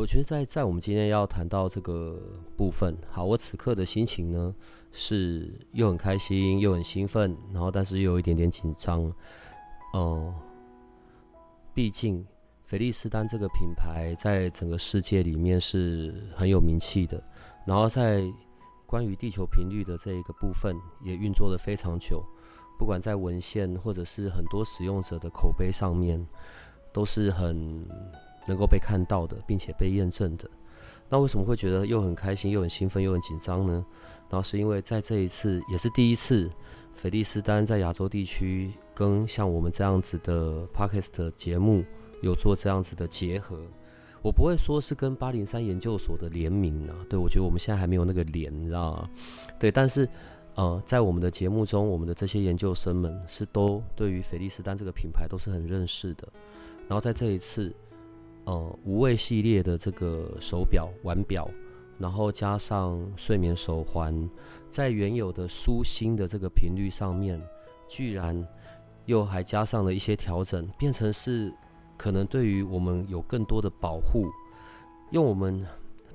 我觉得在在我们今天要谈到这个部分，好，我此刻的心情呢是又很开心又很兴奋，然后但是又有一点点紧张，哦，毕竟菲利斯丹这个品牌在整个世界里面是很有名气的，然后在关于地球频率的这一个部分也运作的非常久，不管在文献或者是很多使用者的口碑上面，都是很。能够被看到的，并且被验证的，那为什么会觉得又很开心、又很兴奋、又很紧张呢？然后是因为在这一次也是第一次，菲利斯丹在亚洲地区跟像我们这样子的 Podcast 节目有做这样子的结合。我不会说是跟八零三研究所的联名啊，对我觉得我们现在还没有那个联，你知道吗？对，但是呃，在我们的节目中，我们的这些研究生们是都对于菲利斯丹这个品牌都是很认识的。然后在这一次。呃，无畏系列的这个手表、腕表，然后加上睡眠手环，在原有的舒心的这个频率上面，居然又还加上了一些调整，变成是可能对于我们有更多的保护。用我们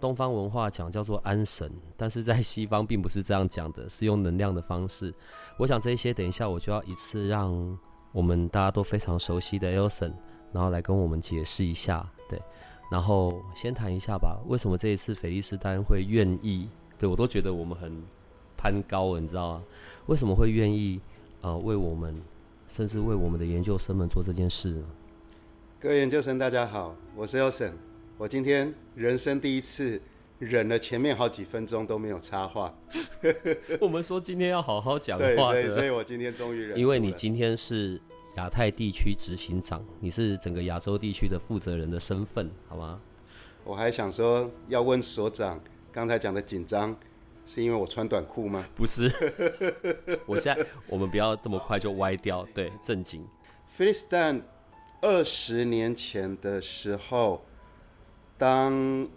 东方文化讲叫做安神，但是在西方并不是这样讲的，是用能量的方式。我想这些等一下我就要一次让我们大家都非常熟悉的 Elson。然后来跟我们解释一下，对，然后先谈一下吧。为什么这一次菲利斯丹会愿意？对我都觉得我们很攀高了，你知道吗？为什么会愿意呃为我们，甚至为我们的研究生们做这件事呢？各位研究生，大家好，我是 Elson。我今天人生第一次忍了前面好几分钟都没有插话。我们说今天要好好讲话，对，所以我今天终于忍。因为你今天是。亚太地区执行长，你是整个亚洲地区的负责人的身份，好吗？我还想说，要问所长，刚才讲的紧张，是因为我穿短裤吗？不是，我现在我们不要这么快就歪掉，对，正经。菲利斯坦二十年前的时候，当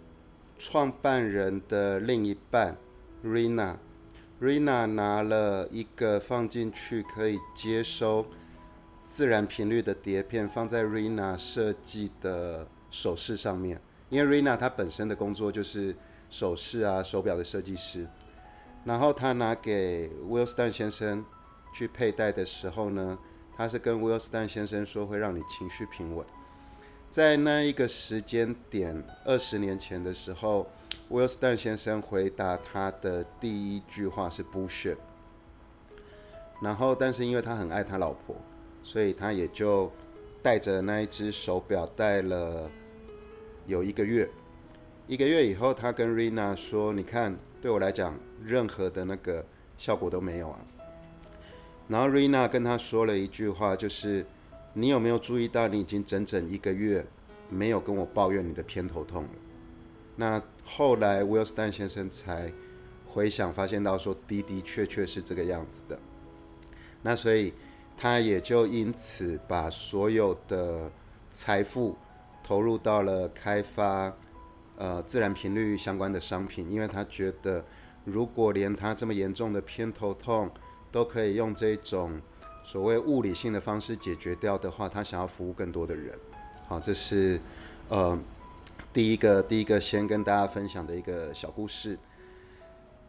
创办人的另一半 Rina，Rina 拿了一个放进去可以接收。自然频率的碟片放在 Rina 设计的首饰上面，因为 Rina 她本身的工作就是首饰啊、手表的设计师。然后他拿给 Will Stan 先生去佩戴的时候呢，他是跟 Will Stan 先生说会让你情绪平稳。在那一个时间点，二十年前的时候，Will Stan 先生回答他的第一句话是 bullshit。然后，但是因为他很爱他老婆。所以他也就带着那一只手表戴了有一个月，一个月以后，他跟瑞娜说：“你看，对我来讲，任何的那个效果都没有啊。”然后瑞娜跟他说了一句话，就是：“你有没有注意到，你已经整整一个月没有跟我抱怨你的偏头痛了？”那后来 Will Stan 先生才回想，发现到说的的确确是这个样子的。那所以。他也就因此把所有的财富投入到了开发呃自然频率相关的商品，因为他觉得如果连他这么严重的偏头痛都可以用这种所谓物理性的方式解决掉的话，他想要服务更多的人。好，这是呃第一个第一个先跟大家分享的一个小故事。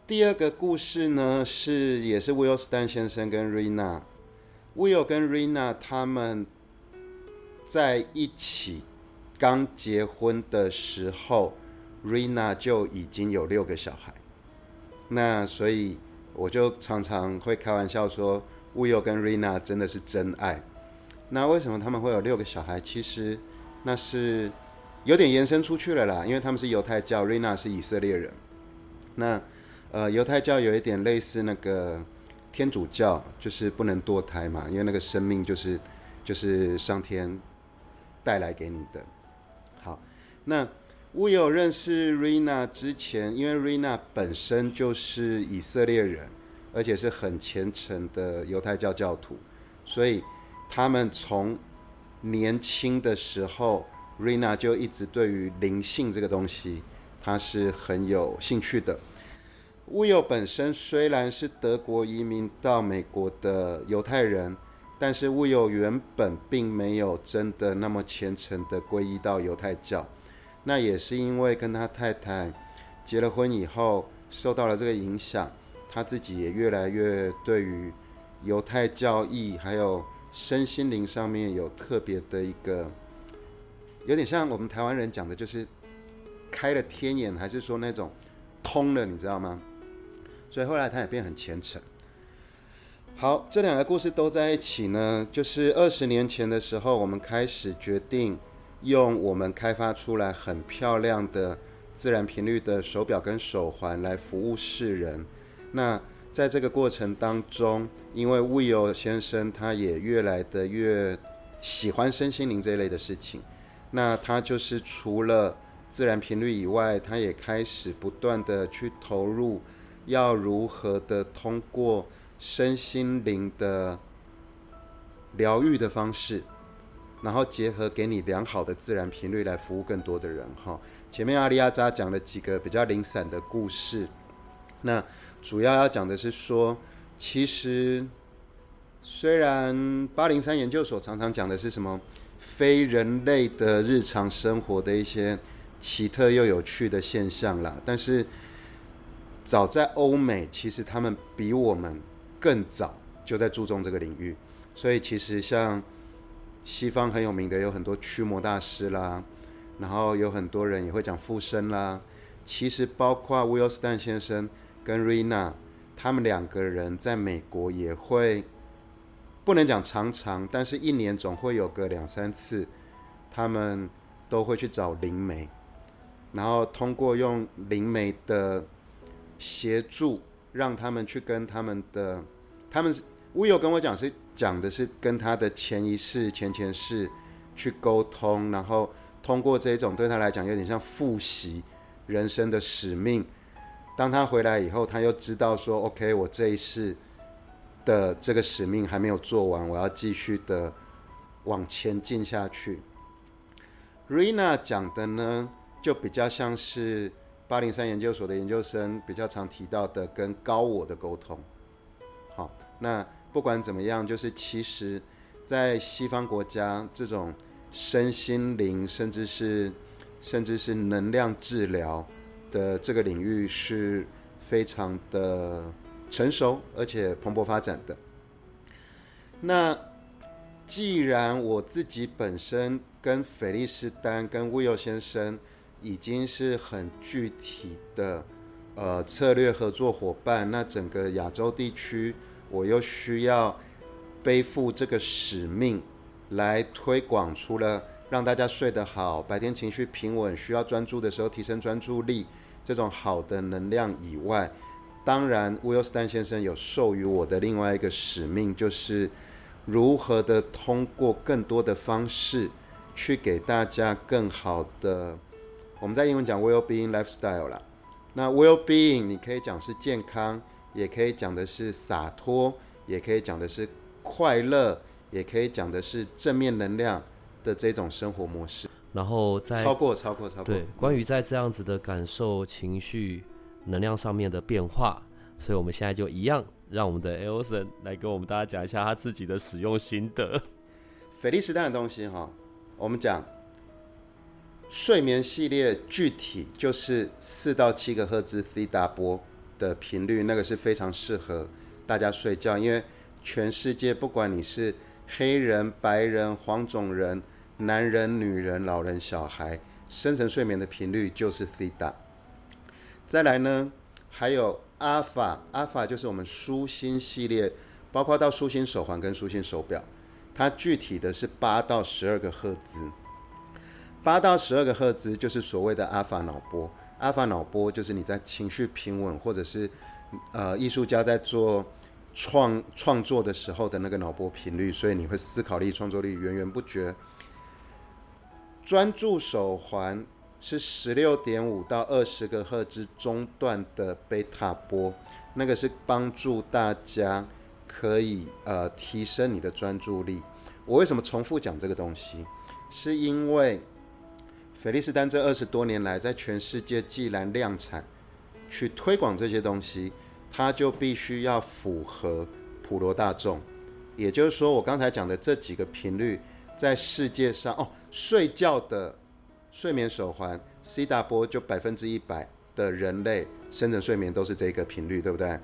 第二个故事呢是也是 Will Stan 先生跟 Rina。Will 跟 Rina 他们在一起刚结婚的时候，Rina 就已经有六个小孩。那所以我就常常会开玩笑说，Will 跟 Rina 真的是真爱。那为什么他们会有六个小孩？其实那是有点延伸出去了啦，因为他们是犹太教，Rina 是以色列人。那呃，犹太教有一点类似那个。天主教就是不能堕胎嘛，因为那个生命就是就是上天带来给你的。好，那乌有认识 Rina 之前，因为 Rina 本身就是以色列人，而且是很虔诚的犹太教教徒，所以他们从年轻的时候，Rina 就一直对于灵性这个东西，他是很有兴趣的。乌有本身虽然是德国移民到美国的犹太人，但是乌有原本并没有真的那么虔诚的皈依到犹太教。那也是因为跟他太太结了婚以后，受到了这个影响，他自己也越来越对于犹太教义还有身心灵上面有特别的一个，有点像我们台湾人讲的，就是开了天眼，还是说那种通了，你知道吗？所以后来他也变很虔诚。好，这两个故事都在一起呢，就是二十年前的时候，我们开始决定用我们开发出来很漂亮的自然频率的手表跟手环来服务世人。那在这个过程当中，因为 Will 先生他也越来的越喜欢身心灵这一类的事情，那他就是除了自然频率以外，他也开始不断的去投入。要如何的通过身心灵的疗愈的方式，然后结合给你良好的自然频率来服务更多的人哈。前面阿里亚扎讲了几个比较零散的故事，那主要要讲的是说，其实虽然八零三研究所常常讲的是什么非人类的日常生活的一些奇特又有趣的现象啦，但是。早在欧美，其实他们比我们更早就在注重这个领域。所以其实像西方很有名的有很多驱魔大师啦，然后有很多人也会讲附身啦。其实包括 Will Stan 先生跟 Rina，他们两个人在美国也会不能讲常常，但是一年总会有个两三次，他们都会去找灵媒，然后通过用灵媒的。协助让他们去跟他们的，他们乌有跟我讲是讲的是跟他的前一世、前前世去沟通，然后通过这种对他来讲有点像复习人生的使命。当他回来以后，他又知道说：“OK，我这一世的这个使命还没有做完，我要继续的往前进下去。” Rina 讲的呢，就比较像是。八零三研究所的研究生比较常提到的跟高我的沟通，好，那不管怎么样，就是其实，在西方国家，这种身心灵，甚至是甚至是能量治疗的这个领域是非常的成熟，而且蓬勃发展的。那既然我自己本身跟菲利斯丹、跟威尔先生。已经是很具体的，呃，策略合作伙伴。那整个亚洲地区，我又需要背负这个使命，来推广除了让大家睡得好、白天情绪平稳、需要专注的时候提升专注力这种好的能量以外，当然，威尔斯丹先生有授予我的另外一个使命，就是如何的通过更多的方式，去给大家更好的。我们在英文讲 well-being lifestyle 啦，那 well-being 你可以讲是健康，也可以讲的是洒脱，也可以讲的是快乐，也可以讲的是正面能量的这种生活模式。然后在超过超过超过对，关于在这样子的感受、情绪、能量上面的变化，所以我们现在就一样，让我们的 Elson 来跟我们大家讲一下他自己的使用心得。菲利斯丹的东西哈，我们讲。睡眠系列具体就是四到七个赫兹 C 大波的频率，那个是非常适合大家睡觉。因为全世界不管你是黑人、白人、黄种人、男人、女人、老人、小孩，深层睡眠的频率就是 C 大。再来呢，还有阿法，阿法就是我们舒心系列，包括到舒心手环跟舒心手表，它具体的是八到十二个赫兹。八到十二个赫兹就是所谓的阿法脑波，阿法脑波就是你在情绪平稳，或者是呃艺术家在做创创作的时候的那个脑波频率，所以你会思考力、创作力源源不绝。专注手环是十六点五到二十个赫兹中段的贝塔波，那个是帮助大家可以呃提升你的专注力。我为什么重复讲这个东西？是因为菲利斯丹这二十多年来在全世界既然量产去推广这些东西，它就必须要符合普罗大众。也就是说，我刚才讲的这几个频率，在世界上哦，睡觉的睡眠手环 C 大波就百分之一百的人类深层睡眠都是这个频率，对不对？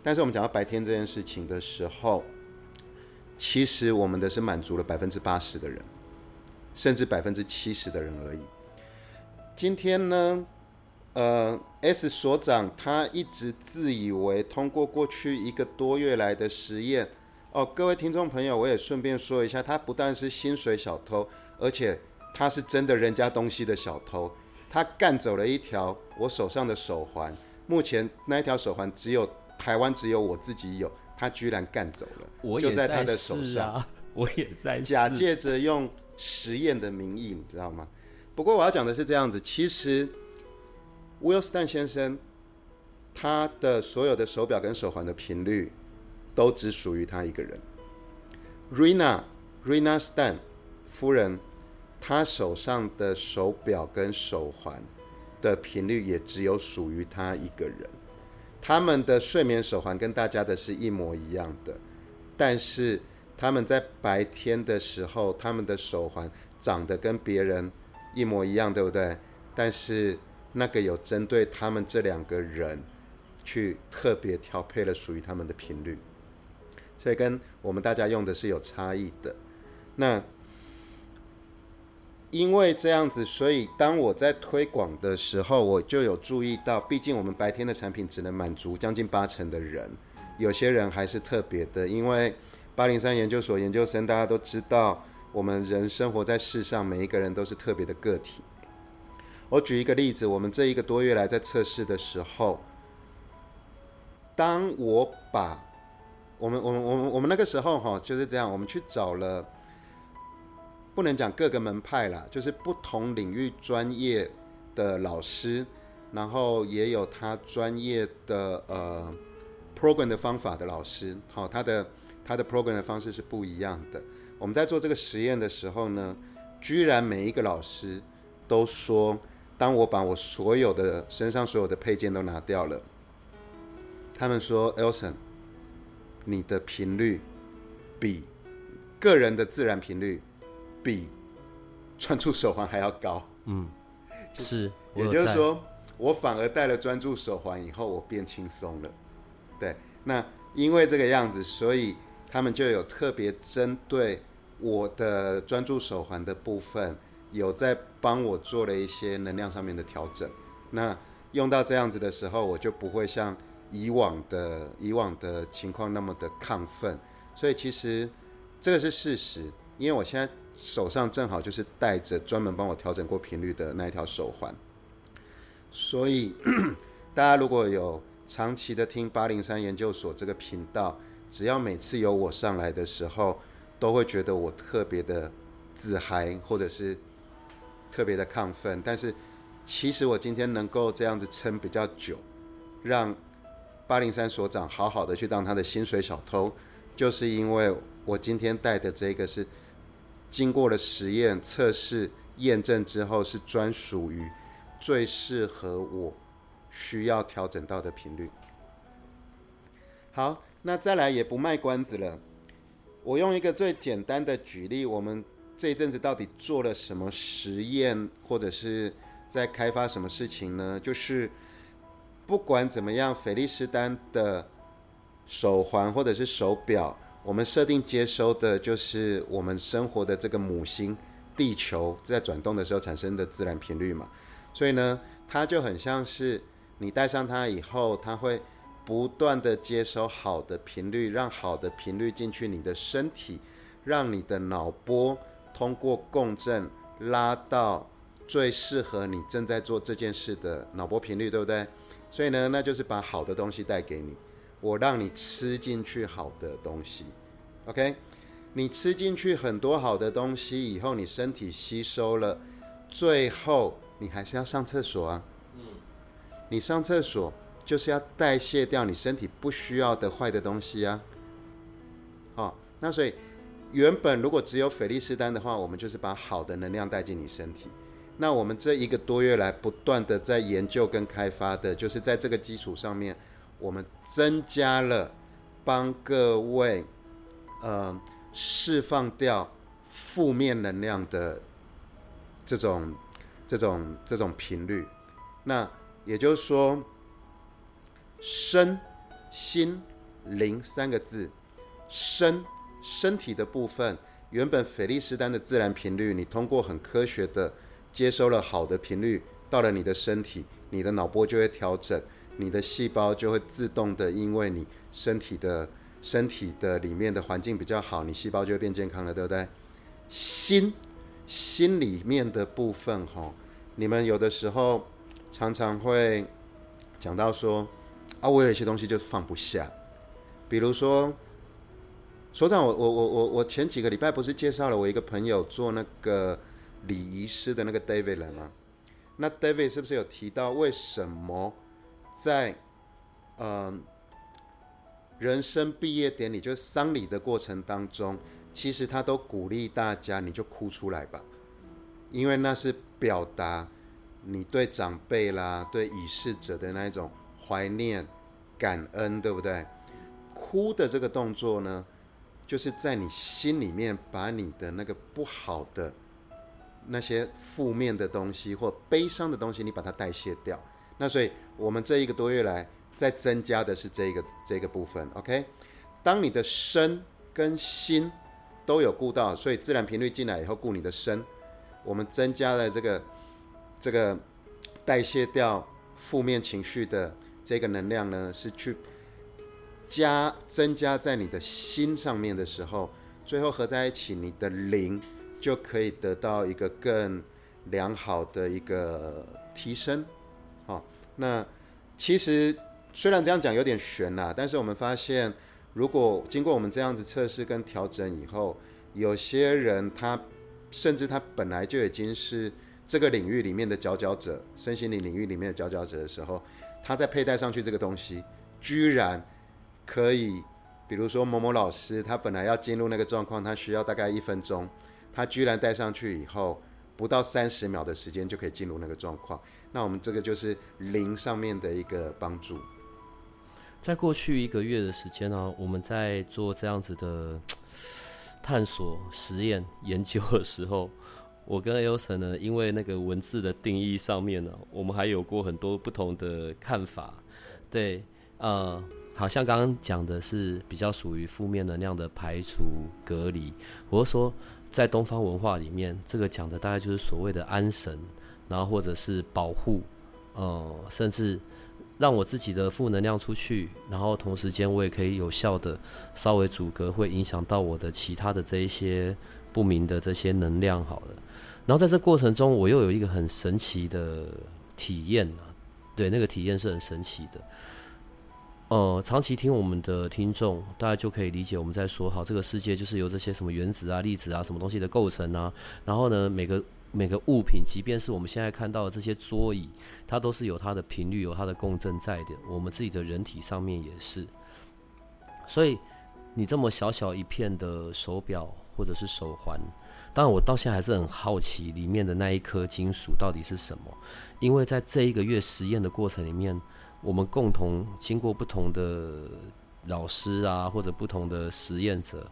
但是我们讲到白天这件事情的时候，其实我们的是满足了百分之八十的人，甚至百分之七十的人而已。今天呢，呃，S 所长他一直自以为通过过去一个多月来的实验。哦，各位听众朋友，我也顺便说一下，他不但是薪水小偷，而且他是真的人家东西的小偷。他干走了一条我手上的手环，目前那一条手环只有台湾只有我自己有，他居然干走了，我就在他的手上，我也在假借着用实验的名义，你知道吗？不过我要讲的是这样子，其实 Will Stan 先生他的所有的手表跟手环的频率。都只属于他一个人。Rina Rina Stan 夫人，她手上的手表跟手环的频率也只有属于她一个人。他们的睡眠手环跟大家的是一模一样的，但是他们在白天的时候，他们的手环长得跟别人一模一样，对不对？但是那个有针对他们这两个人去特别调配了属于他们的频率。所以跟我们大家用的是有差异的。那因为这样子，所以当我在推广的时候，我就有注意到，毕竟我们白天的产品只能满足将近八成的人，有些人还是特别的。因为八零三研究所研究生大家都知道，我们人生活在世上，每一个人都是特别的个体。我举一个例子，我们这一个多月来在测试的时候，当我把我们我们我们我们那个时候哈就是这样，我们去找了，不能讲各个门派啦，就是不同领域专业的老师，然后也有他专业的呃 program 的方法的老师，好，他的他的 program 的方式是不一样的。我们在做这个实验的时候呢，居然每一个老师都说，当我把我所有的身上所有的配件都拿掉了，他们说，Elson。你的频率比个人的自然频率比专注手环还要高。嗯，是，也就是说，我反而戴了专注手环以后，我变轻松了。对，那因为这个样子，所以他们就有特别针对我的专注手环的部分，有在帮我做了一些能量上面的调整。那用到这样子的时候，我就不会像。以往的以往的情况那么的亢奋，所以其实这个是事实，因为我现在手上正好就是带着专门帮我调整过频率的那一条手环，所以大家如果有长期的听八零三研究所这个频道，只要每次有我上来的时候，都会觉得我特别的自嗨，或者是特别的亢奋，但是其实我今天能够这样子撑比较久，让八零三所长好好的去当他的薪水小偷，就是因为我今天带的这个是经过了实验测试验证之后，是专属于最适合我需要调整到的频率。好，那再来也不卖关子了，我用一个最简单的举例，我们这一阵子到底做了什么实验，或者是在开发什么事情呢？就是。不管怎么样，菲利斯丹的手环或者是手表，我们设定接收的就是我们生活的这个母星地球在转动的时候产生的自然频率嘛。所以呢，它就很像是你戴上它以后，它会不断的接收好的频率，让好的频率进去你的身体，让你的脑波通过共振拉到最适合你正在做这件事的脑波频率，对不对？所以呢，那就是把好的东西带给你，我让你吃进去好的东西，OK？你吃进去很多好的东西以后，你身体吸收了，最后你还是要上厕所啊。嗯你上厕所就是要代谢掉你身体不需要的坏的东西啊。好，那所以原本如果只有斐利斯丹的话，我们就是把好的能量带进你身体。那我们这一个多月来不断的在研究跟开发的，就是在这个基础上面，我们增加了帮各位呃释放掉负面能量的这种这种这种频率。那也就是说，身心灵三个字，身身体的部分，原本斐利斯丹的自然频率，你通过很科学的接收了好的频率，到了你的身体，你的脑波就会调整，你的细胞就会自动的，因为你身体的身体的里面的环境比较好，你细胞就会变健康了，对不对？心心里面的部分，哈，你们有的时候。常常会讲到说啊，我有一些东西就放不下，比如说，所长，我我我我我前几个礼拜不是介绍了我一个朋友做那个礼仪师的那个 David 了吗？那 David 是不是有提到为什么在嗯人生毕业典礼就是丧礼的过程当中，其实他都鼓励大家你就哭出来吧，因为那是表达。你对长辈啦，对已逝者的那一种怀念、感恩，对不对？哭的这个动作呢，就是在你心里面把你的那个不好的、那些负面的东西或悲伤的东西，你把它代谢掉。那所以，我们这一个多月来在增加的是这个这个部分。OK，当你的身跟心都有顾到，所以自然频率进来以后顾你的身，我们增加了这个。这个代谢掉负面情绪的这个能量呢，是去加增加在你的心上面的时候，最后合在一起，你的灵就可以得到一个更良好的一个提升。好，那其实虽然这样讲有点悬啦，但是我们发现，如果经过我们这样子测试跟调整以后，有些人他甚至他本来就已经是。这个领域里面的佼佼者，身心灵领域里面的佼佼者的时候，他在佩戴上去这个东西，居然可以，比如说某某老师，他本来要进入那个状况，他需要大概一分钟，他居然戴上去以后，不到三十秒的时间就可以进入那个状况。那我们这个就是零上面的一个帮助。在过去一个月的时间呢，我们在做这样子的探索、实验、研究的时候。我跟 L 神呢，因为那个文字的定义上面呢，我们还有过很多不同的看法。对，呃，好像刚刚讲的是比较属于负面能量的排除隔离。我说，在东方文化里面，这个讲的大概就是所谓的安神，然后或者是保护，呃，甚至让我自己的负能量出去，然后同时间我也可以有效的稍微阻隔，会影响到我的其他的这一些不明的这些能量。好了。然后在这过程中，我又有一个很神奇的体验啊，对，那个体验是很神奇的。呃，长期听我们的听众，大家就可以理解我们在说，好，这个世界就是由这些什么原子啊、粒子啊、什么东西的构成啊。然后呢，每个每个物品，即便是我们现在看到的这些桌椅，它都是有它的频率、有它的共振在的。我们自己的人体上面也是。所以，你这么小小一片的手表或者是手环。当然，我到现在还是很好奇里面的那一颗金属到底是什么，因为在这一个月实验的过程里面，我们共同经过不同的老师啊，或者不同的实验者，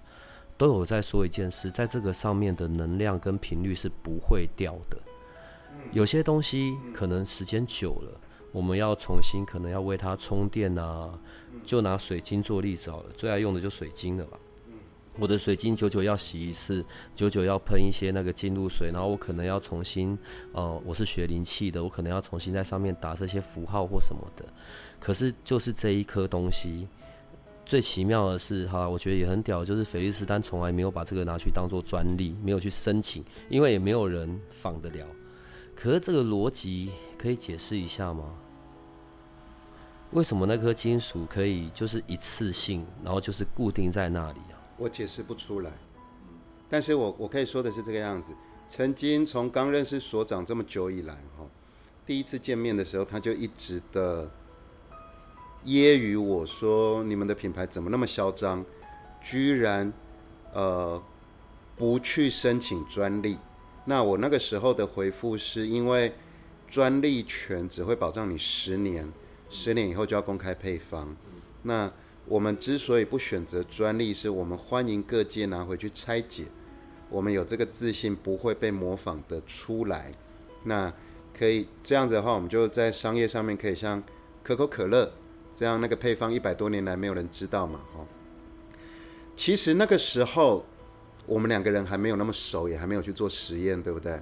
都有在说一件事，在这个上面的能量跟频率是不会掉的。有些东西可能时间久了，我们要重新可能要为它充电啊，就拿水晶做例子好了，最爱用的就水晶了吧。我的水晶久久要洗一次，久久要喷一些那个金露水，然后我可能要重新，呃，我是学灵气的，我可能要重新在上面打这些符号或什么的。可是就是这一颗东西，最奇妙的是，哈，我觉得也很屌，就是菲利斯丹从来没有把这个拿去当做专利，没有去申请，因为也没有人仿得了。可是这个逻辑可以解释一下吗？为什么那颗金属可以就是一次性，然后就是固定在那里啊？我解释不出来，但是我我可以说的是这个样子，曾经从刚认识所长这么久以来，哈，第一次见面的时候，他就一直的揶揄我说：“你们的品牌怎么那么嚣张，居然呃不去申请专利？”那我那个时候的回复是因为专利权只会保障你十年，十年以后就要公开配方。那我们之所以不选择专利，是我们欢迎各界拿回去拆解。我们有这个自信，不会被模仿的出来。那可以这样子的话，我们就在商业上面可以像可口可乐这样，那个配方一百多年来没有人知道嘛？哈。其实那个时候，我们两个人还没有那么熟，也还没有去做实验，对不对？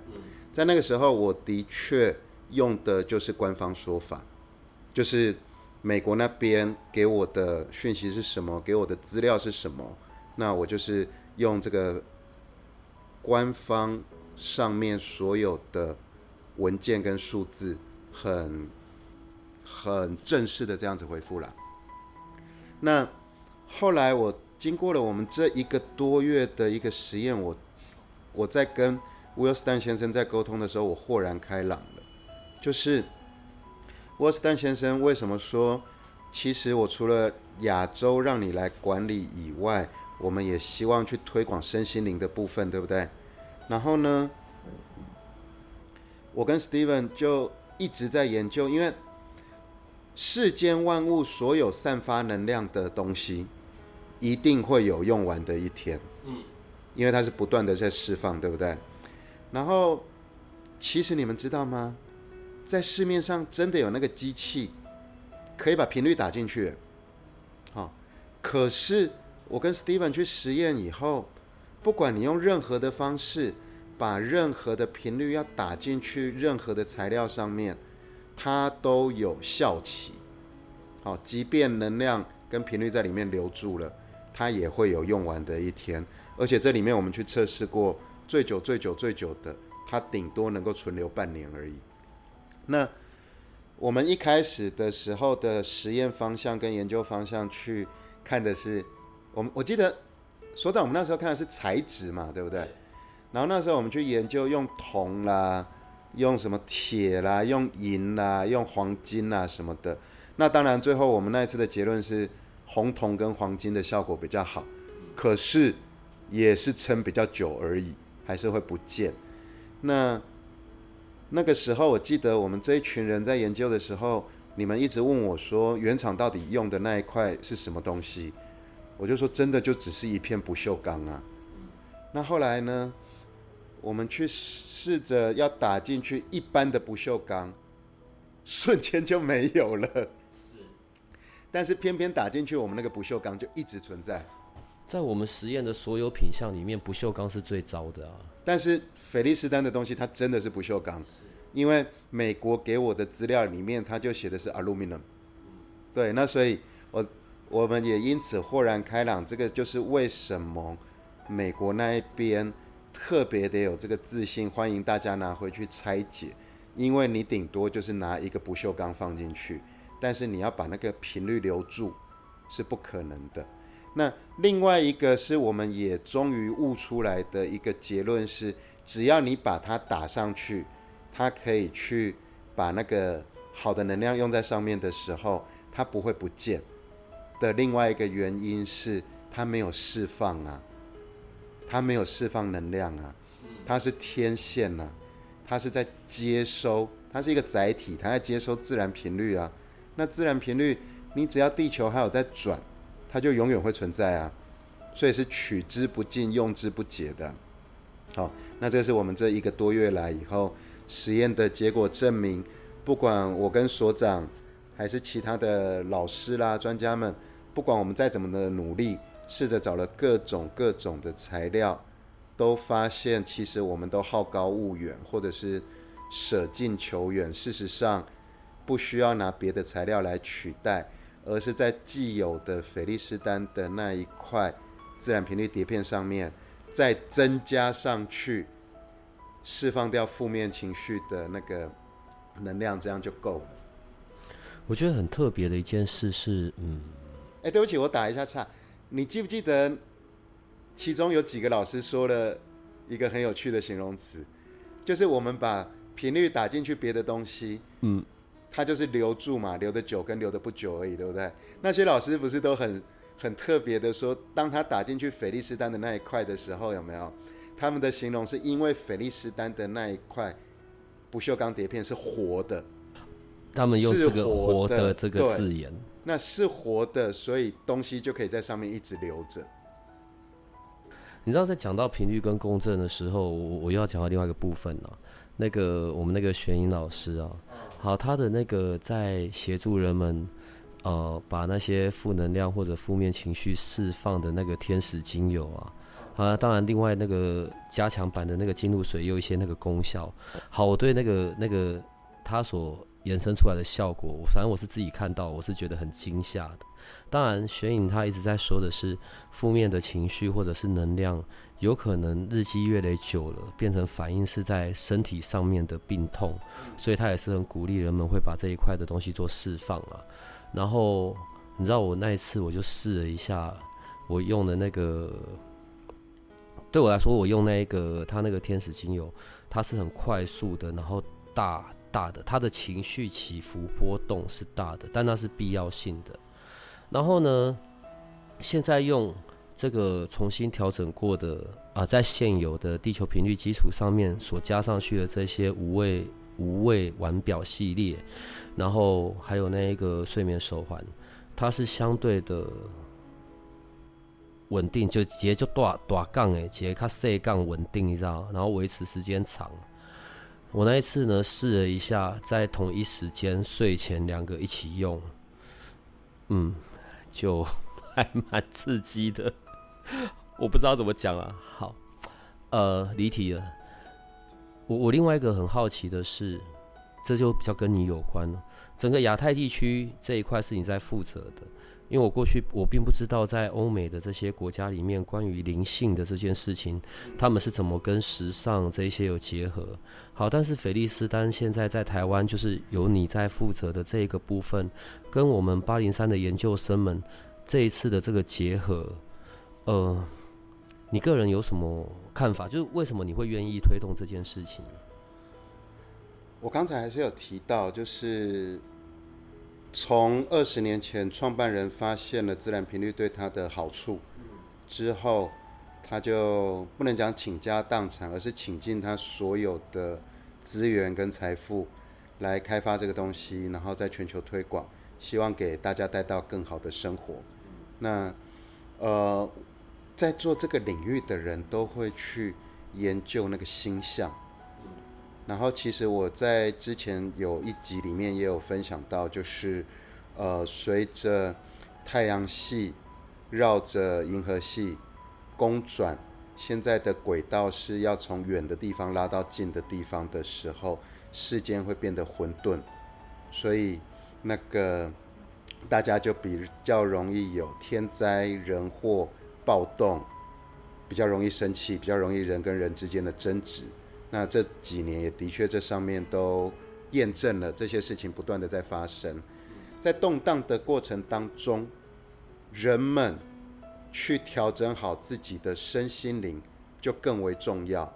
在那个时候，我的确用的就是官方说法，就是美国那边给我的讯息是什么，给我的资料是什么，那我就是用这个。官方上面所有的文件跟数字，很很正式的这样子回复了。那后来我经过了我们这一个多月的一个实验，我我在跟 w i l s t a n 先生在沟通的时候，我豁然开朗了。就是 t a n 先生为什么说，其实我除了亚洲让你来管理以外，我们也希望去推广身心灵的部分，对不对？然后呢，我跟 Steven 就一直在研究，因为世间万物所有散发能量的东西，一定会有用完的一天。嗯，因为它是不断的在释放，对不对？然后，其实你们知道吗？在市面上真的有那个机器，可以把频率打进去。好，可是我跟 Steven 去实验以后。不管你用任何的方式，把任何的频率要打进去任何的材料上面，它都有效期。好，即便能量跟频率在里面留住了，它也会有用完的一天。而且这里面我们去测试过，最久最久最久的，它顶多能够存留半年而已。那我们一开始的时候的实验方向跟研究方向去看的是，我们我记得。所长，我们那时候看的是材质嘛，对不对？然后那时候我们去研究用铜啦，用什么铁啦，用银啦，用黄金啦什么的。那当然，最后我们那一次的结论是红铜跟黄金的效果比较好，可是也是撑比较久而已，还是会不见。那那个时候，我记得我们这一群人在研究的时候，你们一直问我说，原厂到底用的那一块是什么东西？我就说，真的就只是一片不锈钢啊。那后来呢，我们去试着要打进去一般的不锈钢，瞬间就没有了。是。但是偏偏打进去，我们那个不锈钢就一直存在。在我们实验的所有品相里面，不锈钢是最糟的啊。但是菲利斯丹的东西，它真的是不锈钢。因为美国给我的资料里面，它就写的是 aluminum。对，那所以我。我们也因此豁然开朗，这个就是为什么美国那一边特别的有这个自信，欢迎大家拿回去拆解，因为你顶多就是拿一个不锈钢放进去，但是你要把那个频率留住是不可能的。那另外一个是我们也终于悟出来的一个结论是，只要你把它打上去，它可以去把那个好的能量用在上面的时候，它不会不见。的另外一个原因是，它没有释放啊，它没有释放能量啊，它是天线呐，它是在接收，它是一个载体，它在接收自然频率啊。那自然频率，你只要地球还有在转，它就永远会存在啊。所以是取之不尽、用之不竭的。好，那这是我们这一个多月来以后实验的结果证明，不管我跟所长。还是其他的老师啦、专家们，不管我们再怎么的努力，试着找了各种各种的材料，都发现其实我们都好高骛远，或者是舍近求远。事实上，不需要拿别的材料来取代，而是在既有的菲利斯丹的那一块自然频率碟片上面，再增加上去，释放掉负面情绪的那个能量，这样就够了。我觉得很特别的一件事是，嗯，哎，对不起，我打一下岔。你记不记得，其中有几个老师说了一个很有趣的形容词？就是我们把频率打进去别的东西，嗯，它就是留住嘛，留的久跟留的不久而已，对不对？那些老师不是都很很特别的说，当他打进去菲利斯丹的那一块的时候，有没有？他们的形容是因为菲利斯丹的那一块不锈钢碟片是活的，他们用是这个活的这个字眼，那是活的，所以东西就可以在上面一直留着。你知道，在讲到频率跟共振的时候，我我又要讲到另外一个部分啊。那个我们那个玄音老师啊，好，他的那个在协助人们，呃，把那些负能量或者负面情绪释放的那个天使精油啊，啊，当然另外那个加强版的那个金露水有一些那个功效。好，我对那个那个他所衍生出来的效果，反正我是自己看到，我是觉得很惊吓的。当然，玄影他一直在说的是负面的情绪或者是能量，有可能日积月累久了，变成反应是在身体上面的病痛，所以他也是很鼓励人们会把这一块的东西做释放啊。然后你知道我那一次我就试了一下，我用的那个，对我来说，我用那个他那个天使精油，它是很快速的，然后大大的，它的情绪起伏波动是大的，但那是必要性的。然后呢，现在用这个重新调整过的啊，在现有的地球频率基础上面所加上去的这些无畏无畏腕表系列，然后还有那一个睡眠手环，它是相对的稳定，就直接就大大杠诶，节它细杠稳定，你知道，然后维持时间长。我那一次呢试了一下，在同一时间睡前两个一起用，嗯，就 还蛮刺激的。我不知道怎么讲啊。好，呃，离题了。我我另外一个很好奇的是，这就比较跟你有关了。整个亚太地区这一块是你在负责的，因为我过去我并不知道在欧美的这些国家里面，关于灵性的这件事情，他们是怎么跟时尚这些有结合。好，但是菲利斯丹现在在台湾，就是由你在负责的这个部分，跟我们八零三的研究生们这一次的这个结合，呃，你个人有什么看法？就是为什么你会愿意推动这件事情？我刚才还是有提到，就是从二十年前创办人发现了自然频率对他的好处之后，他就不能讲倾家荡产，而是倾尽他所有的资源跟财富来开发这个东西，然后在全球推广，希望给大家带到更好的生活。那呃，在做这个领域的人都会去研究那个星象。然后，其实我在之前有一集里面也有分享到，就是呃，随着太阳系绕着银河系公转，现在的轨道是要从远的地方拉到近的地方的时候，世间会变得混沌，所以那个大家就比较容易有天灾人祸、暴动，比较容易生气，比较容易人跟人之间的争执。那这几年也的确，这上面都验证了这些事情不断的在发生，在动荡的过程当中，人们去调整好自己的身心灵就更为重要。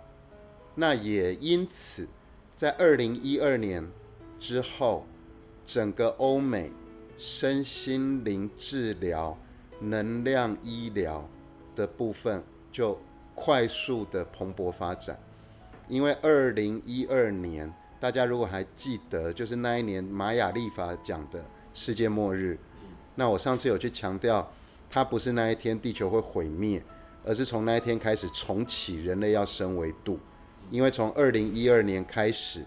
那也因此，在二零一二年之后，整个欧美身心灵治疗、能量医疗的部分就快速的蓬勃发展。因为二零一二年，大家如果还记得，就是那一年玛雅历法讲的世界末日。那我上次有去强调，它不是那一天地球会毁灭，而是从那一天开始重启人类要升维度。因为从二零一二年开始，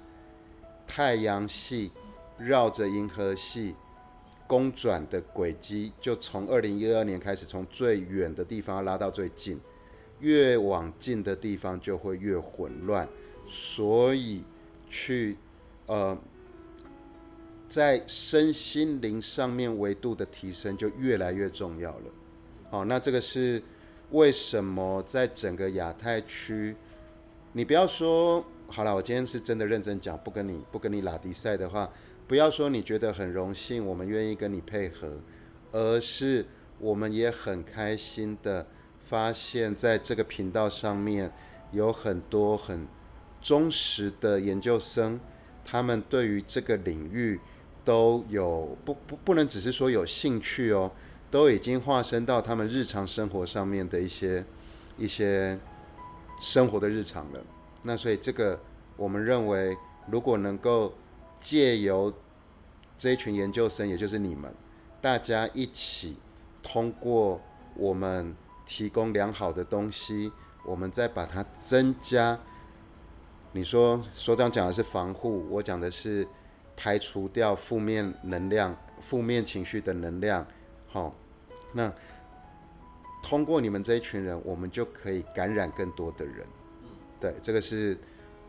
太阳系绕着银河系公转的轨迹，就从二零一二年开始，从最远的地方拉到最近。越往近的地方就会越混乱，所以去呃在身心灵上面维度的提升就越来越重要了。好，那这个是为什么在整个亚太区，你不要说好了，我今天是真的认真讲，不跟你不跟你拉迪赛的话，不要说你觉得很荣幸，我们愿意跟你配合，而是我们也很开心的。发现在这个频道上面有很多很忠实的研究生，他们对于这个领域都有不不不能只是说有兴趣哦，都已经化身到他们日常生活上面的一些一些生活的日常了。那所以这个我们认为，如果能够借由这一群研究生，也就是你们，大家一起通过我们提供良好的东西，我们再把它增加。你说所长讲的是防护，我讲的是排除掉负面能量、负面情绪的能量。好，那通过你们这一群人，我们就可以感染更多的人。对，这个是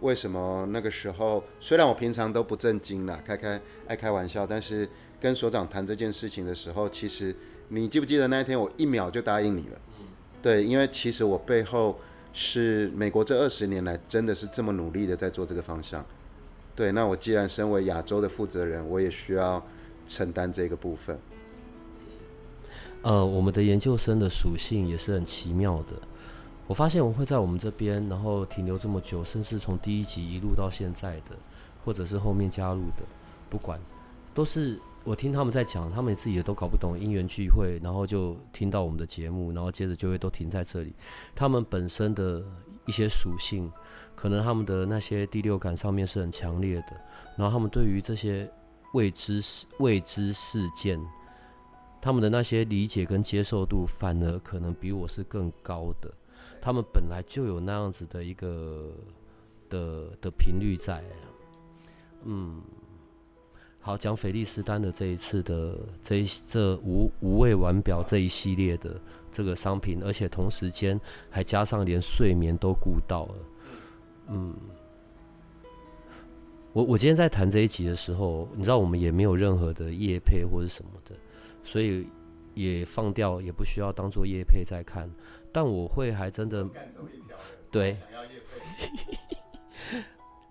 为什么那个时候，虽然我平常都不正经啦，开开爱开玩笑，但是跟所长谈这件事情的时候，其实你记不记得那一天我一秒就答应你了？对，因为其实我背后。是美国这二十年来真的是这么努力的在做这个方向，对。那我既然身为亚洲的负责人，我也需要承担这个部分。呃，我们的研究生的属性也是很奇妙的。我发现我会在我们这边，然后停留这么久，甚至从第一集一路到现在的，或者是后面加入的，不管都是。我听他们在讲，他们自己也都搞不懂因缘聚会，然后就听到我们的节目，然后接着就会都停在这里。他们本身的一些属性，可能他们的那些第六感上面是很强烈的，然后他们对于这些未知事未知事件，他们的那些理解跟接受度，反而可能比我是更高的。他们本来就有那样子的一个的的频率在，嗯。好，讲菲利斯丹的这一次的这一这无无畏腕表这一系列的这个商品，而且同时间还加上连睡眠都顾到了。嗯，我我今天在谈这一集的时候，你知道我们也没有任何的夜配或者什么的，所以也放掉，也不需要当做夜配在看。但我会还真的对。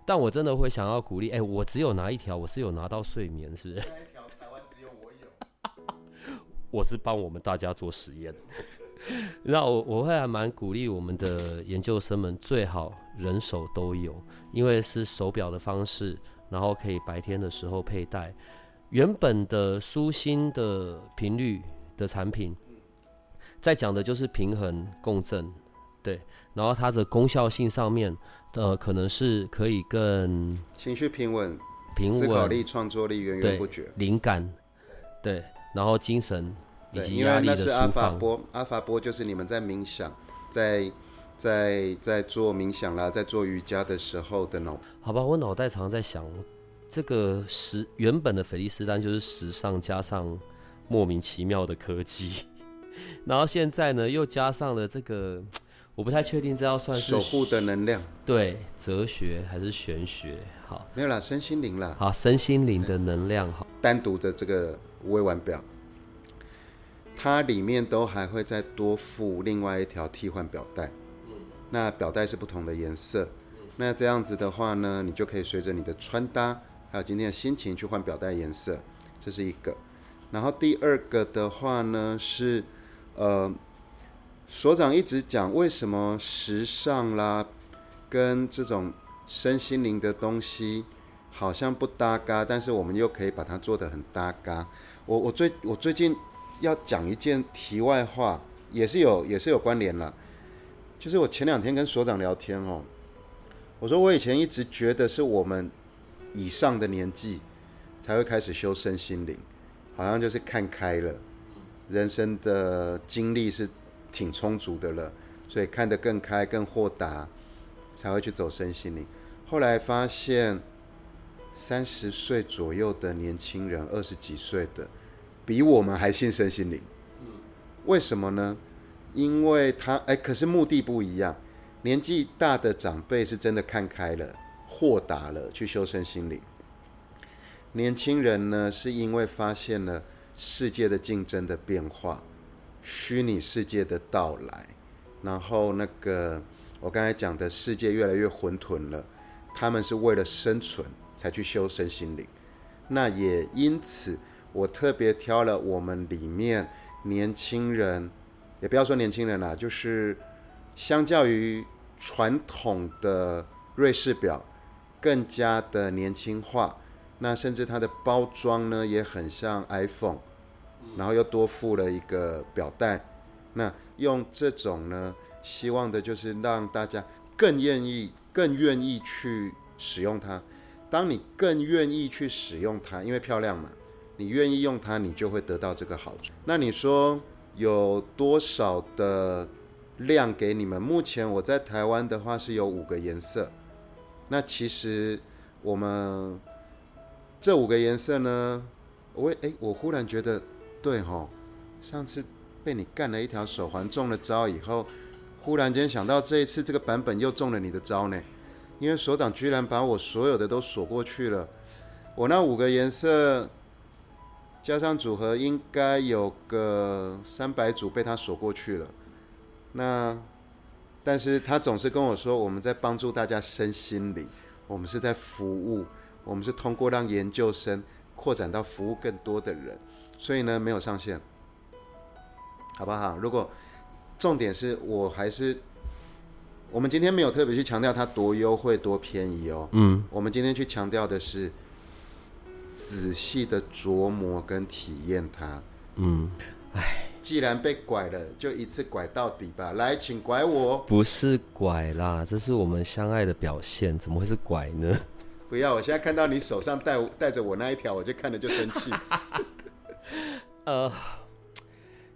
但我真的会想要鼓励，哎，我只有拿一条，我是有拿到睡眠，是不是？那一条台湾只有我有。我是帮我们大家做实验。那我我会还蛮鼓励我们的研究生们，最好人手都有，因为是手表的方式，然后可以白天的时候佩戴。原本的舒心的频率的产品，在讲的就是平衡共振，对，然后它的功效性上面。呃，可能是可以更情绪平稳、平稳、思考力、创作力源源不绝、灵感，对，然后精神以及压力的释放。阿法波，阿法波就是你们在冥想，在在在做冥想啦，在做瑜伽的时候的脑。好吧，我脑袋常常在想，这个时原本的菲利斯丹就是时尚加上莫名其妙的科技，然后现在呢又加上了这个。我不太确定这要算是守护的能量，对，哲学还是玄学？好，没有啦，身心灵啦。好，身心灵的能量，好，单独的这个微腕表，它里面都还会再多附另外一条替换表带。那表带是不同的颜色。那这样子的话呢，你就可以随着你的穿搭，还有今天的心情去换表带颜色。这是一个。然后第二个的话呢是，呃。所长一直讲为什么时尚啦，跟这种身心灵的东西好像不搭嘎，但是我们又可以把它做得很搭嘎。我我最我最近要讲一件题外话，也是有也是有关联了。就是我前两天跟所长聊天哦，我说我以前一直觉得是我们以上的年纪才会开始修身心灵，好像就是看开了，人生的经历是。挺充足的了，所以看得更开、更豁达，才会去走身心灵。后来发现，三十岁左右的年轻人，二十几岁的，比我们还信身心灵。为什么呢？因为他哎，可是目的不一样。年纪大的长辈是真的看开了、豁达了，去修身心灵。年轻人呢，是因为发现了世界的竞争的变化。虚拟世界的到来，然后那个我刚才讲的世界越来越混沌了，他们是为了生存才去修身心灵。那也因此，我特别挑了我们里面年轻人，也不要说年轻人啦，就是相较于传统的瑞士表更加的年轻化，那甚至它的包装呢也很像 iPhone，然后又多附了一个表带，那用这种呢，希望的就是让大家更愿意、更愿意去使用它。当你更愿意去使用它，因为漂亮嘛，你愿意用它，你就会得到这个好处。那你说有多少的量给你们？目前我在台湾的话是有五个颜色。那其实我们这五个颜色呢，我哎、我忽然觉得对哈，上次被你干了一条手环中了招以后，忽然间想到这一次这个版本又中了你的招呢，因为所长居然把我所有的都锁过去了，我那五个颜色加上组合应该有个三百组被他锁过去了，那但是他总是跟我说我们在帮助大家身心灵，我们是在服务，我们是通过让研究生扩展到服务更多的人，所以呢没有上线，好不好？如果重点是我还是我们今天没有特别去强调它多优惠多便宜哦，嗯，我们今天去强调的是仔细的琢磨跟体验它。嗯，既然被拐了，就一次拐到底吧。来，请拐我，不是拐啦，这是我们相爱的表现，怎么会是拐呢？不要！我现在看到你手上带带着我那一条，我就看着就生气。呃，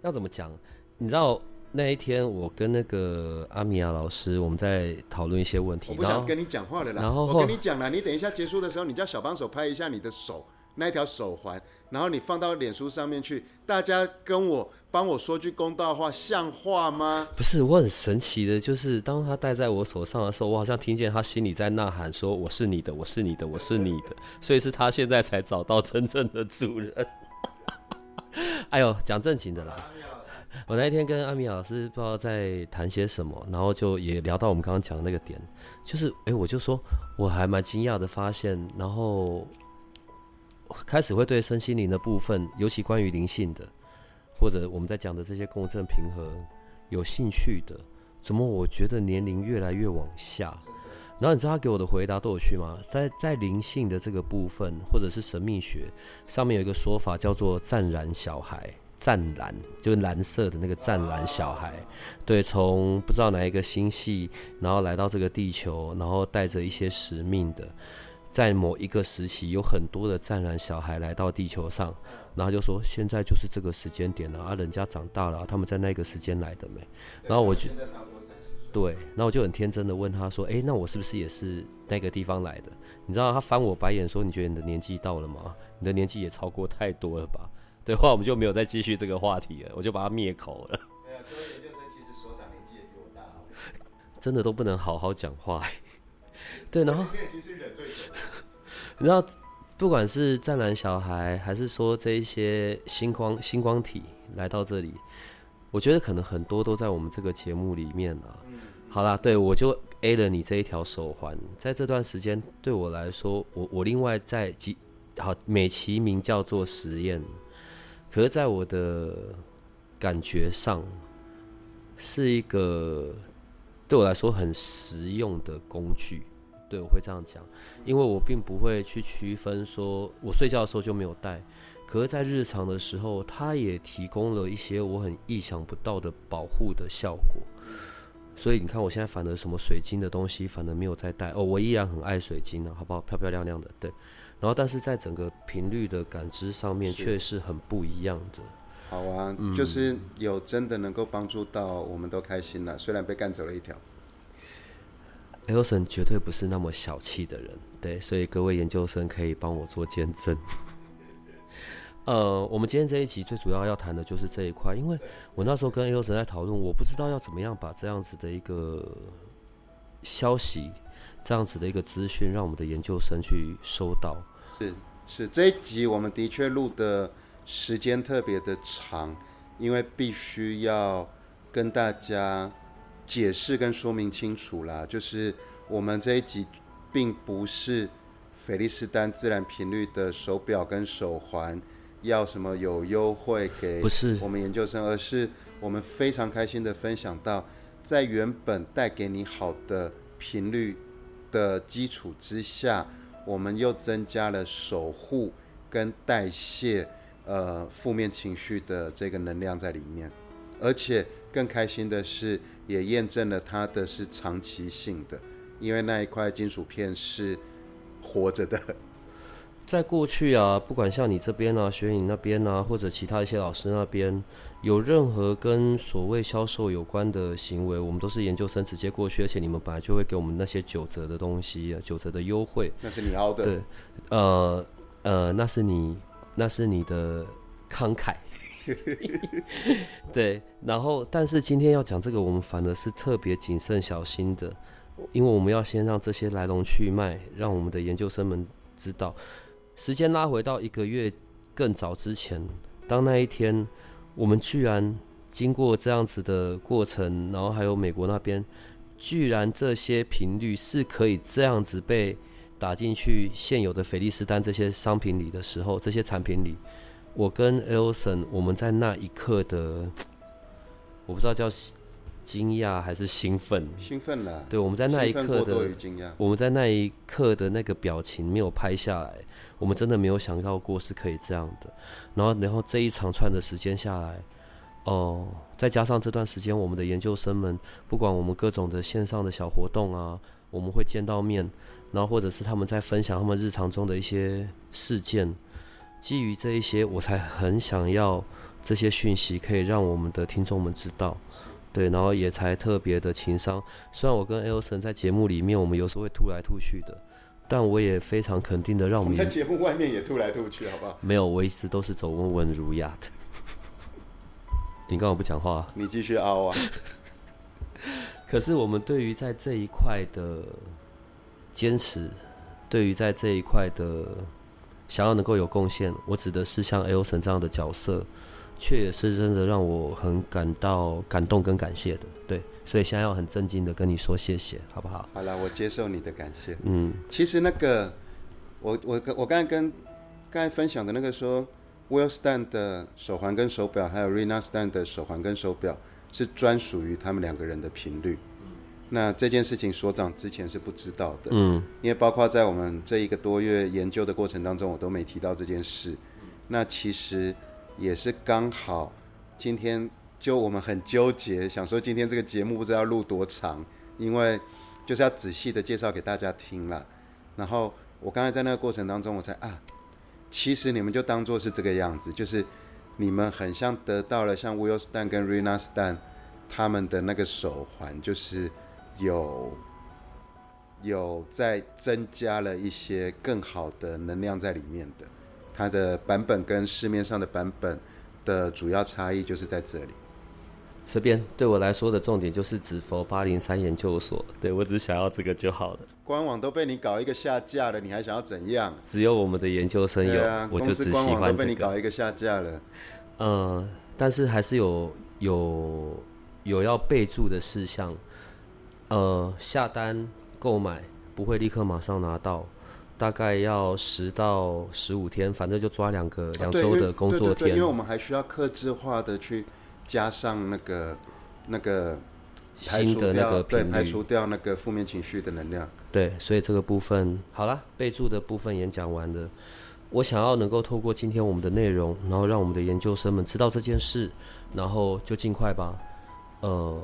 要怎么讲？你知道那一天我跟那个阿米亚老师，我们在讨论一些问题我，不想跟你讲话了啦。然后后我跟你讲了，你等一下结束的时候，你叫小帮手拍一下你的手那一条手环，然后你放到脸书上面去，大家跟我帮我说句公道话，像话吗？不是我很神奇的，就是当他戴在我手上的时候，我好像听见他心里在呐喊说：“我是你的，我是你的，我是你的。”所以是他现在才找到真正的主人。哎呦，讲正经的啦。我那一天跟阿米老师不知道在谈些什么，然后就也聊到我们刚刚讲的那个点，就是哎、我就说我还蛮惊讶的发现，然后开始会对身心灵的部分，尤其关于灵性的，或者我们在讲的这些共振平衡有兴趣的，怎么我觉得年龄越来越往下？然后你知道他给我的回答多有趣吗？在在灵性的这个部分，或者是神秘学上面有一个说法叫做“湛蓝小孩”，湛蓝就是蓝色的那个湛蓝小孩。对，从不知道哪一个星系，然后来到这个地球，然后带着一些使命的，在某一个时期，有很多的湛蓝小孩来到地球上，然后就说现在就是这个时间点了啊，人家长大了、他们在那个时间来的没？然后我就对，然后我就很天真的问他说：“诶，那我是不是也是那个地方来的？”你知道他翻我白眼说：“你觉得你的年纪到了吗？你的年纪也超过太多了吧？”对，后来我们就没有再继续这个话题了，我就把他灭口了。没有，各位研究生其实所长年纪也比我大哦，真的都不能好好讲话欸。对，然后今天已经是忍最久了。你知道，不管是湛蓝小孩，还是说这一些星光星光体来到这里，我觉得可能很多都在我们这个节目里面啊。好啦，对我就 A 了你这一条手环，在这段时间对我来说，我我另外在几好美其名叫做实验，可是在我的感觉上，是一个对我来说很实用的工具。对，我会这样讲，因为我并不会去区分说，我睡觉的时候就没有带，可是，在日常的时候，它也提供了一些我很意想不到的保护的效果。所以你看，我现在反而什么水晶的东西反而没有再带哦，我依然很爱水晶呢、好不好？漂漂亮亮的，对。然后，但是在整个频率的感知上面，是却是很不一样的。好啊，就是有真的能够帮助到，我们都开心了。虽然被干走了一条，Elson 绝对不是那么小气的人，对，所以各位研究生可以帮我做见证。呃，我们今天这一集最主要要谈的就是这一块，因为我那时候跟 Elson 在讨论，我不知道要怎么样把这样子的一个消息、这样子的一个资讯，让我们的研究生去收到。是是这一集我们的确录的时间特别的长，因为必须要跟大家解释跟说明清楚啦。就是我们这一集并不是菲利斯丹自然频率的手表跟手环要什么有优惠给不是我们研究生，而是我们非常开心的分享到，在原本带给你好的频率的基础之下，我们又增加了守护跟代谢呃负面情绪的这个能量在里面，而且更开心的是，也验证了它的是长期性的，因为那一块金属片是活着的。在过去啊，不管像你这边啊、学影那边啊，或者其他一些老师那边，有任何跟所谓销售有关的行为，我们都是研究生直接过去，而且你们本来就会给我们那些九折的东西，九折的优惠。那是你凹的。对，呃呃，那是你，那是你的慷慨。对，然后，但是今天要讲这个，我们反而是特别谨慎小心的，因为我们要先让这些来龙去脉，让我们的研究生们知道。时间拉回到一个月更早之前，当那一天，我们居然经过这样子的过程，然后还有美国那边，居然这些频率是可以这样子被打进去现有的菲利斯丹这些商品里的时候，这些产品里，我跟 Elson 我们在那一刻的，我不知道叫。惊讶还是兴奋？兴奋了。对，我们在那一刻的，我们在那一刻的那个表情没有拍下来，我们真的没有想到过是可以这样的。然后，然后这一长串的时间下来，哦，再加上这段时间我们的研究生们，不管我们各种的线上的小活动啊，我们会见到面，然后或者是他们在分享他们日常中的一些事件，基于这一些，我才很想要这些讯息可以让我们的听众们知道。对，然后也才特别的情商。虽然我跟 Elson 在节目里面，我们有时候会吐来吐去的，但我也非常肯定的让我们在节目外面也吐来吐去，好不好？没有，我一直都是走温文儒雅的。你干嘛不讲话？你继续凹啊！可是我们对于在这一块的坚持，对于在这一块的想要能够有贡献，我指的是像 Elson 这样的角色。却也是真的让我很感到感动跟感谢的，对，所以现在要很震惊的跟你说谢谢，好不好？好了，我接受你的感谢。嗯，其实那个，我我我刚才跟刚才分享的那个说，Will Stand 的手环跟手表，还有 Rina Stand 的手环跟手表，是专属于他们两个人的频率。那这件事情所长之前是不知道的，嗯，因为包括在我们这一个多月研究的过程当中，我都没提到这件事。那其实。也是刚好，今天就我们很纠结，想说今天这个节目不知道录多长，因为就是要仔细的介绍给大家听了。然后我刚才在那个过程当中，我才啊，其实你们就当做是这个样子，就是你们很像得到了像 Will Stan 跟 Rina Stan 他们的那个手环，就是有有在增加了一些更好的能量在里面的。它的版本跟市面上的版本的主要差异就是在这里。这边对我来说的重点就是指佛八零三研究所，对我只想要这个就好了。官网都被你搞一个下架了，你还想要怎样？只有我们的研究生有，我就只喜欢这个。都被你搞一个下架了。嗯，但是还是有有有要备注的事项。呃，下单购买不会立刻马上拿到。大概要十到十五天，反正就抓两个两周的工作天。因为我们还需要克制化的去加上那个那个新的那个对排除掉那个负面情绪的能量。对，所以这个部分好了，备注的部分演讲完了。我想要能够透过今天我们的内容，然后让我们的研究生们知道这件事，然后就尽快吧。呃，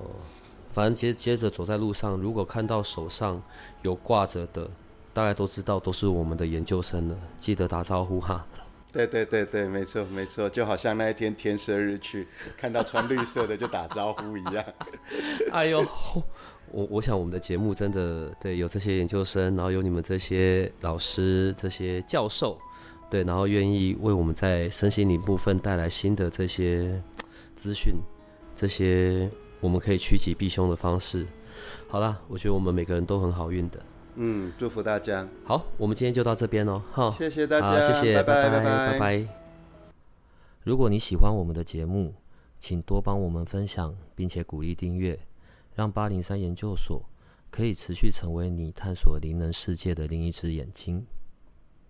反正接接着走在路上，如果看到手上有挂着的。大概都知道，都是我们的研究生了，记得打招呼哈。对对对对，没错没错，就好像那一天天色日去，看到穿绿色的就打招呼一样。哎呦，我我想我们的节目真的对有这些研究生，然后有你们这些老师、这些教授，对，然后愿意为我们在身心灵部分带来新的这些资讯，这些我们可以趋吉避凶的方式。好啦，我觉得我们每个人都很好运的。嗯，祝福大家。好，我们今天就到这边哦。好，谢谢大家，谢谢，拜拜，拜拜。如果你喜欢我们的节目，请多帮我们分享，并且鼓励订阅，让八零三研究所可以持续成为你探索灵能世界的另一只眼睛。